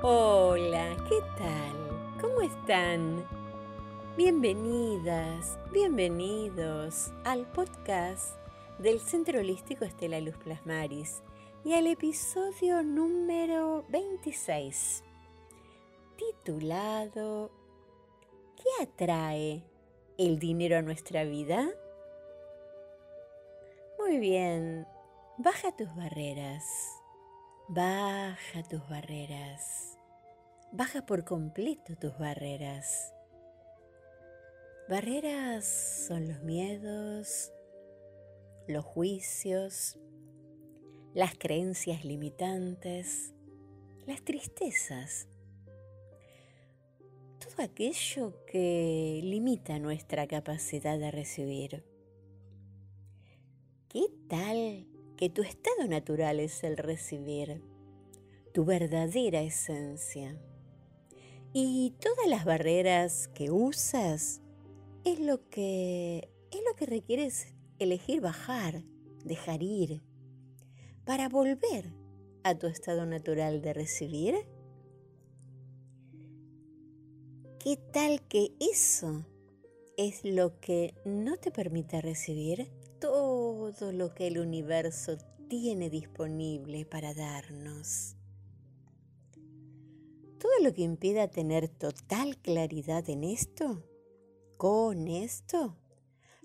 Hola, ¿qué tal? ¿Cómo están? Bienvenidas, bienvenidos al podcast del Centro Holístico Estela Luz Plasmaris y al episodio número 26, titulado ¿Qué atrae el dinero a nuestra vida? Muy bien, baja tus barreras, baja tus barreras, baja por completo tus barreras. Barreras son los miedos, los juicios, las creencias limitantes, las tristezas, todo aquello que limita nuestra capacidad de recibir. ¿Qué tal que tu estado natural es el recibir, tu verdadera esencia? Y todas las barreras que usas es lo que es lo que requieres elegir bajar, dejar ir, para volver a tu estado natural de recibir. ¿Qué tal que eso es lo que no te permite recibir todo lo que el universo tiene disponible para darnos? Todo lo que impida tener total claridad en esto, con esto,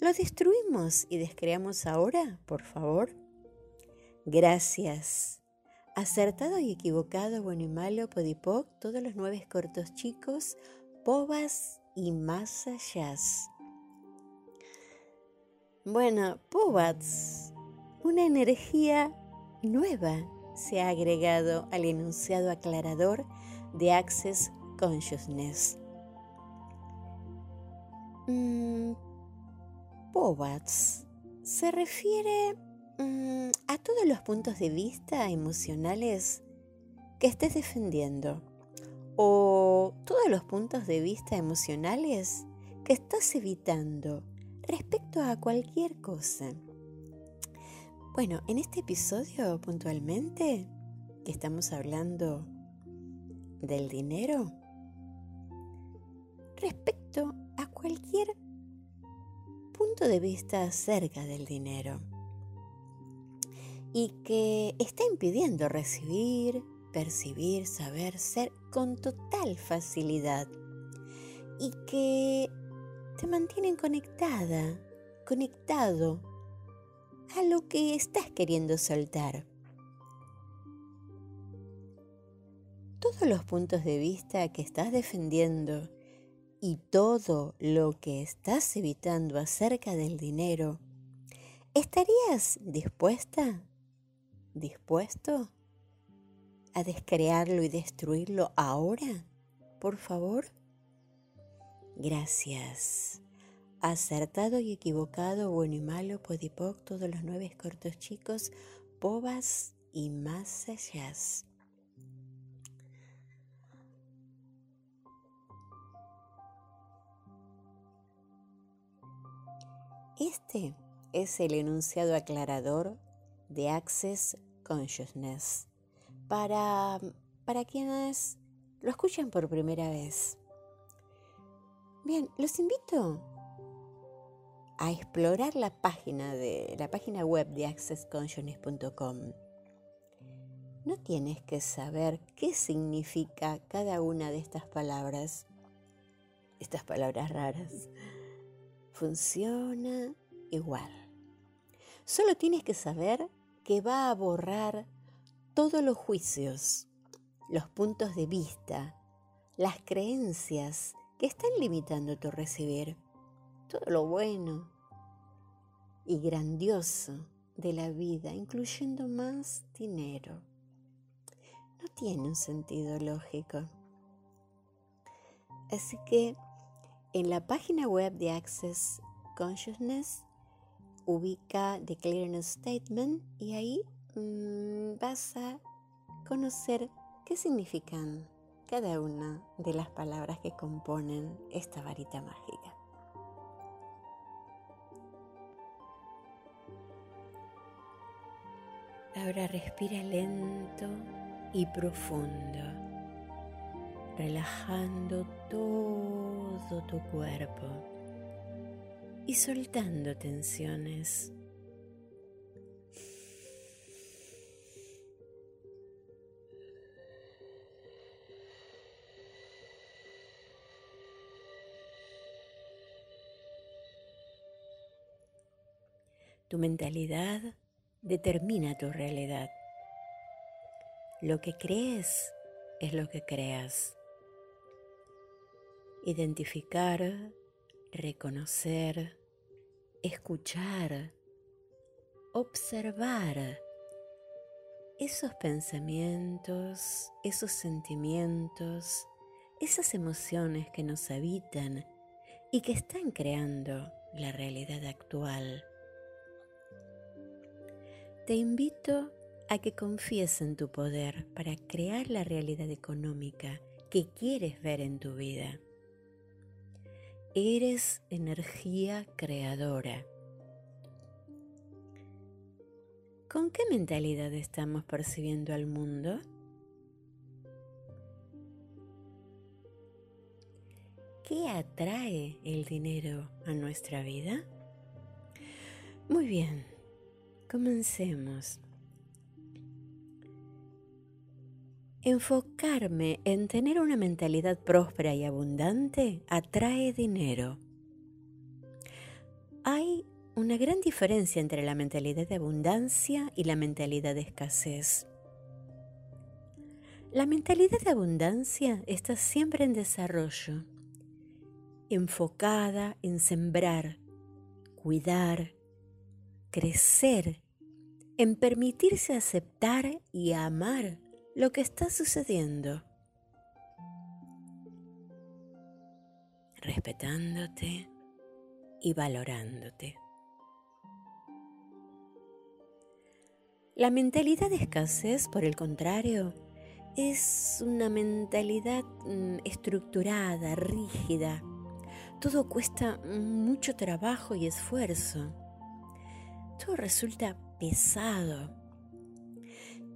lo destruimos y descreamos ahora, por favor. Gracias. Acertado y equivocado, bueno y malo, podipoc, todos los nueve cortos chicos, Pobas y más allá. Bueno, Pobats, una energía nueva se ha agregado al enunciado aclarador de Access Consciousness. Mm, se refiere mm, a todos los puntos de vista emocionales que estés defendiendo o todos los puntos de vista emocionales que estás evitando respecto a cualquier cosa. Bueno, en este episodio puntualmente, que estamos hablando del dinero, respecto a cualquier punto de vista acerca del dinero y que está impidiendo recibir, percibir, saber, ser con total facilidad y que te mantienen conectada, conectado a lo que estás queriendo soltar. Todos los puntos de vista que estás defendiendo y todo lo que estás evitando acerca del dinero, ¿estarías dispuesta? ¿Dispuesto? a descrearlo y destruirlo ahora? Por favor. Gracias. Acertado y equivocado, bueno y malo, podipoc, todos los nueve cortos chicos, pobas y más allá. Este es el enunciado aclarador de Access Consciousness para, para quienes lo escuchan por primera vez. Bien, los invito a explorar la página de la página web de accessconsciousness.com. No tienes que saber qué significa cada una de estas palabras, estas palabras raras. Funciona igual. Solo tienes que saber que va a borrar todos los juicios, los puntos de vista, las creencias que están limitando tu recibir, todo lo bueno y grandioso de la vida, incluyendo más dinero. No tiene un sentido lógico. Así que en la página web de Access Consciousness ubica The Clearness Statement y ahí Mm, vas a conocer qué significan cada una de las palabras que componen esta varita mágica. Ahora respira lento y profundo. relajando todo tu cuerpo y soltando tensiones. Tu mentalidad determina tu realidad. Lo que crees es lo que creas. Identificar, reconocer, escuchar, observar esos pensamientos, esos sentimientos, esas emociones que nos habitan y que están creando la realidad actual. Te invito a que confíes en tu poder para crear la realidad económica que quieres ver en tu vida. Eres energía creadora. ¿Con qué mentalidad estamos percibiendo al mundo? ¿Qué atrae el dinero a nuestra vida? Muy bien, comencemos. Enfocarme en tener una mentalidad próspera y abundante atrae dinero. Hay una gran diferencia entre la mentalidad de abundancia y la mentalidad de escasez. La mentalidad de abundancia está siempre en desarrollo, enfocada en sembrar, cuidar, crecer, en permitirse aceptar y amar lo que está sucediendo, respetándote y valorándote. La mentalidad de escasez, por el contrario, es una mentalidad mm, estructurada, rígida. Todo cuesta mucho trabajo y esfuerzo. Todo resulta pesado.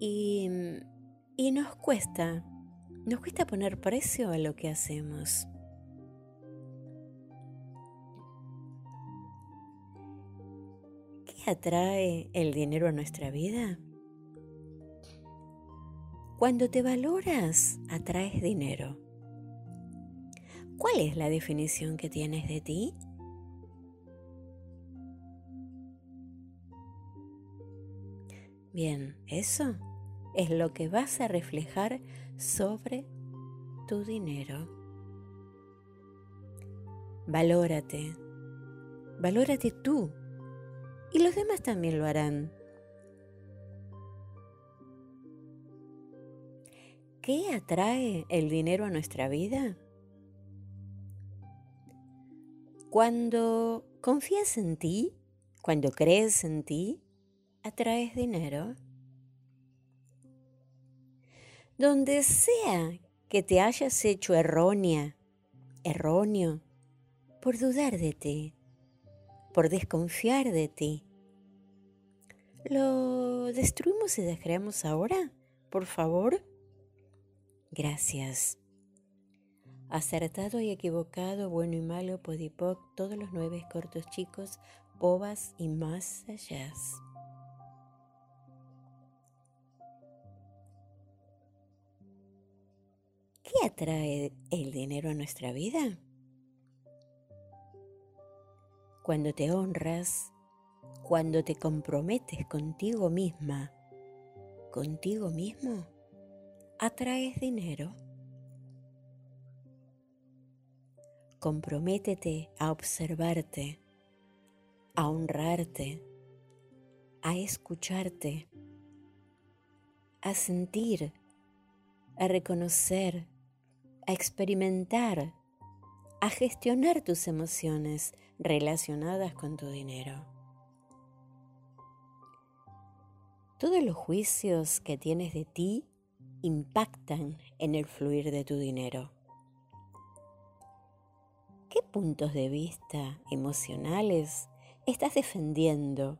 Y y nos cuesta, nos cuesta poner precio a lo que hacemos. ¿Qué atrae el dinero a nuestra vida? Cuando te valoras, atraes dinero. ¿Cuál es la definición que tienes de ti? Bien, eso es lo que vas a reflejar sobre tu dinero. Valórate, valórate tú y los demás también lo harán. ¿Qué atrae el dinero a nuestra vida? Cuando confías en ti, cuando crees en ti, atraes dinero. Donde sea que te hayas hecho errónea, erróneo, por dudar de ti, por desconfiar de ti. ¿Lo destruimos y descreamos ahora? Por favor. Gracias. Acertado y equivocado, bueno y malo, podipoc, todos los nueve cortos chicos, bobas y más allá. ¿Qué atrae el dinero a nuestra vida? Cuando te honras, cuando te comprometes contigo misma, contigo mismo, atraes dinero. Comprométete a observarte, a honrarte, a escucharte, a sentir, a reconocer, a experimentar, a gestionar tus emociones relacionadas con tu dinero. Todos los juicios que tienes de ti impactan en el fluir de tu dinero. ¿Qué puntos de vista emocionales estás defendiendo?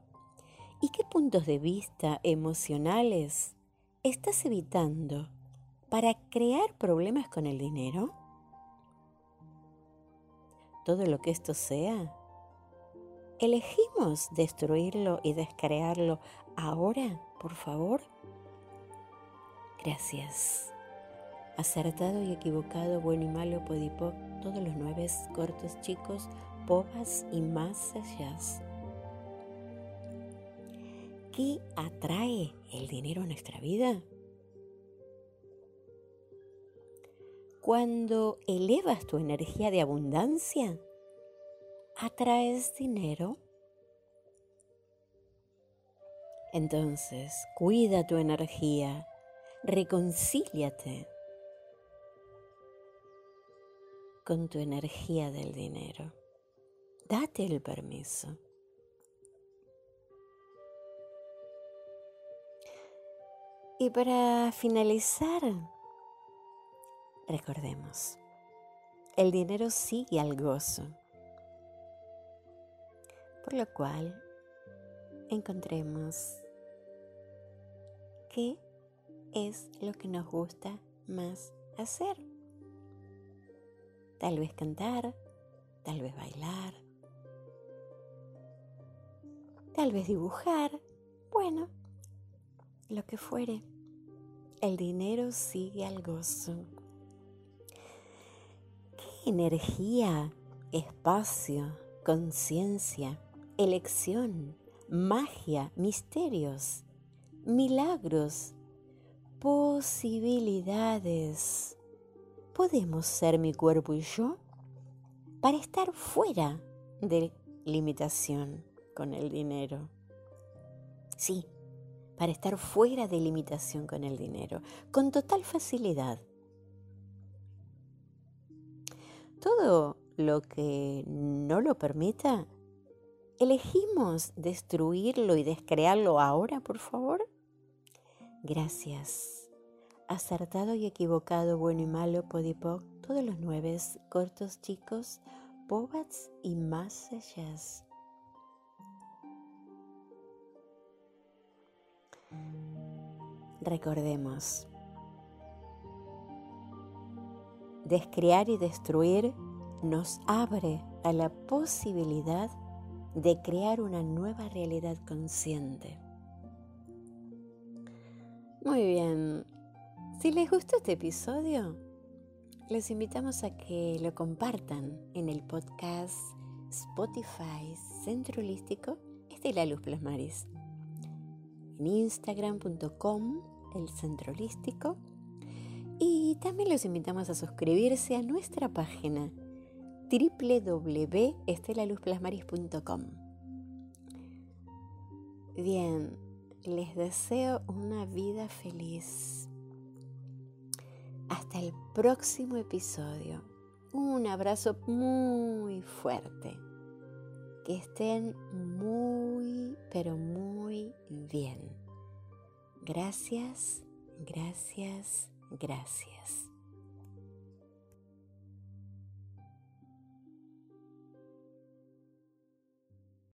¿Y qué puntos de vista emocionales estás evitando para crear problemas con el dinero? Todo lo que esto sea, ¿elegimos destruirlo y descrearlo ahora, por favor? Gracias. Acertado y equivocado, bueno y malo, podipoc, todos los nueve cortos chicos, pobas y más allá. ¿Qué atrae el dinero a nuestra vida? Cuando elevas tu energía de abundancia, atraes dinero. Entonces, cuida tu energía, reconcíliate con tu energía del dinero. Date el permiso. Y para finalizar, recordemos, el dinero sigue al gozo, por lo cual encontremos qué es lo que nos gusta más hacer. Tal vez cantar, tal vez bailar, tal vez dibujar, bueno, lo que fuere. El dinero sigue al gozo. ¿Qué energía, espacio, conciencia, elección, magia, misterios, milagros, posibilidades podemos ser mi cuerpo y yo para estar fuera de limitación con el dinero? Sí, para estar fuera de limitación con el dinero, con total facilidad. Todo lo que no lo permita, ¿elegimos destruirlo y descrearlo ahora, por favor? Gracias. Acertado y equivocado, bueno y malo, podipoc, todos los nueve, cortos chicos, pobats y más allá. Recordemos, descrear y destruir nos abre a la posibilidad de crear una nueva realidad consciente. Muy bien, si les gustó este episodio, les invitamos a que lo compartan en el podcast Spotify Centro Holístico Estela Luz Plasmaris en instagram.com, el centro. Y también los invitamos a suscribirse a nuestra página www.estelaluzplasmaris.com. Bien, les deseo una vida feliz. Hasta el próximo episodio. Un abrazo muy fuerte. Que estén muy, pero muy bien. Gracias, gracias, gracias.